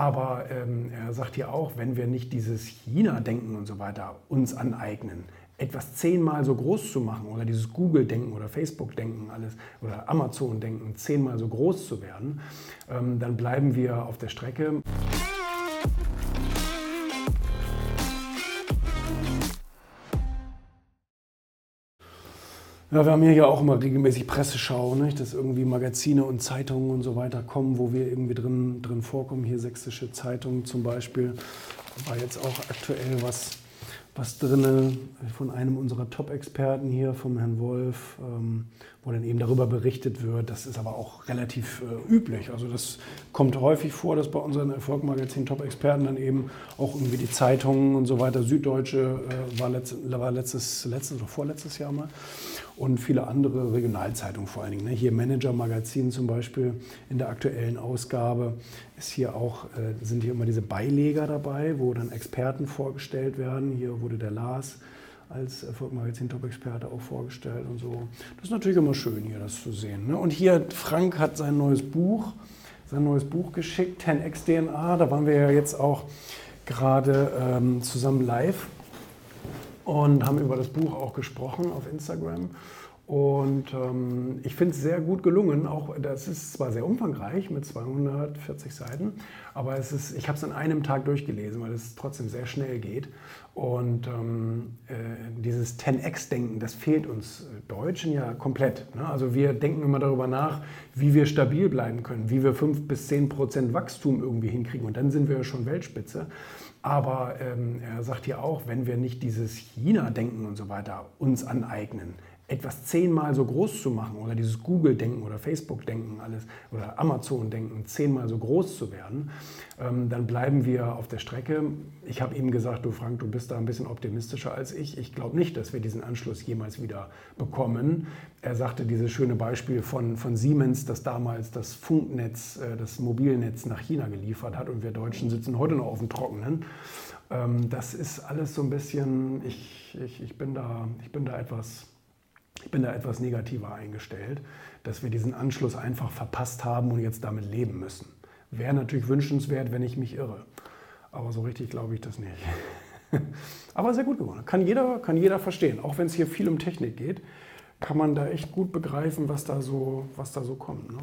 Aber ähm, er sagt hier auch, wenn wir nicht dieses China-Denken und so weiter uns aneignen, etwas zehnmal so groß zu machen oder dieses Google-Denken oder Facebook-Denken alles oder Amazon-Denken zehnmal so groß zu werden, ähm, dann bleiben wir auf der Strecke. Ja, wir haben hier ja auch immer regelmäßig Presseschau, nicht? dass irgendwie Magazine und Zeitungen und so weiter kommen, wo wir irgendwie drin, drin vorkommen. Hier Sächsische Zeitung zum Beispiel. War jetzt auch aktuell was was drin von einem unserer Top-Experten hier, vom Herrn Wolf, ähm, wo dann eben darüber berichtet wird. Das ist aber auch relativ äh, üblich. Also das kommt häufig vor, dass bei unseren Erfolgmagazin Top-Experten dann eben auch irgendwie die Zeitungen und so weiter, Süddeutsche äh, war, letzt, war letztes, letztes oder vorletztes Jahr mal und viele andere Regionalzeitungen vor allen Dingen. Ne? Hier Manager Magazin zum Beispiel in der aktuellen Ausgabe ist hier auch, äh, sind hier immer diese Beileger dabei, wo dann Experten vorgestellt werden. Hier wurde der Lars als Erfolgmagazin Top-Experte auch vorgestellt und so. Das ist natürlich immer schön hier, das zu sehen. Ne? Und hier, Frank hat sein neues Buch, sein neues Buch geschickt, 10x DNA. Da waren wir ja jetzt auch gerade ähm, zusammen live und haben über das Buch auch gesprochen auf Instagram. Und ähm, ich finde es sehr gut gelungen. Auch das ist zwar sehr umfangreich mit 240 Seiten, aber es ist, ich habe es an einem Tag durchgelesen, weil es trotzdem sehr schnell geht. Und ähm, äh, dieses 10x-Denken, das fehlt uns Deutschen ja komplett. Ne? Also wir denken immer darüber nach, wie wir stabil bleiben können, wie wir 5 bis 10 Prozent Wachstum irgendwie hinkriegen. Und dann sind wir schon Weltspitze. Aber ähm, er sagt hier auch, wenn wir nicht dieses China-Denken und so weiter uns aneignen, etwas zehnmal so groß zu machen oder dieses Google-Denken oder Facebook-Denken alles oder Amazon-Denken zehnmal so groß zu werden, ähm, dann bleiben wir auf der Strecke. Ich habe ihm gesagt, du Frank, du bist da ein bisschen optimistischer als ich. Ich glaube nicht, dass wir diesen Anschluss jemals wieder bekommen. Er sagte dieses schöne Beispiel von, von Siemens, das damals das Funknetz, äh, das Mobilnetz nach China geliefert hat und wir Deutschen sitzen heute noch auf dem Trockenen. Ähm, das ist alles so ein bisschen, ich, ich, ich, bin, da, ich bin da etwas ich bin da etwas negativer eingestellt, dass wir diesen Anschluss einfach verpasst haben und jetzt damit leben müssen. Wäre natürlich wünschenswert, wenn ich mich irre. Aber so richtig glaube ich das nicht. Aber sehr gut geworden. Kann jeder, kann jeder verstehen. Auch wenn es hier viel um Technik geht, kann man da echt gut begreifen, was da so, was da so kommt. Ne?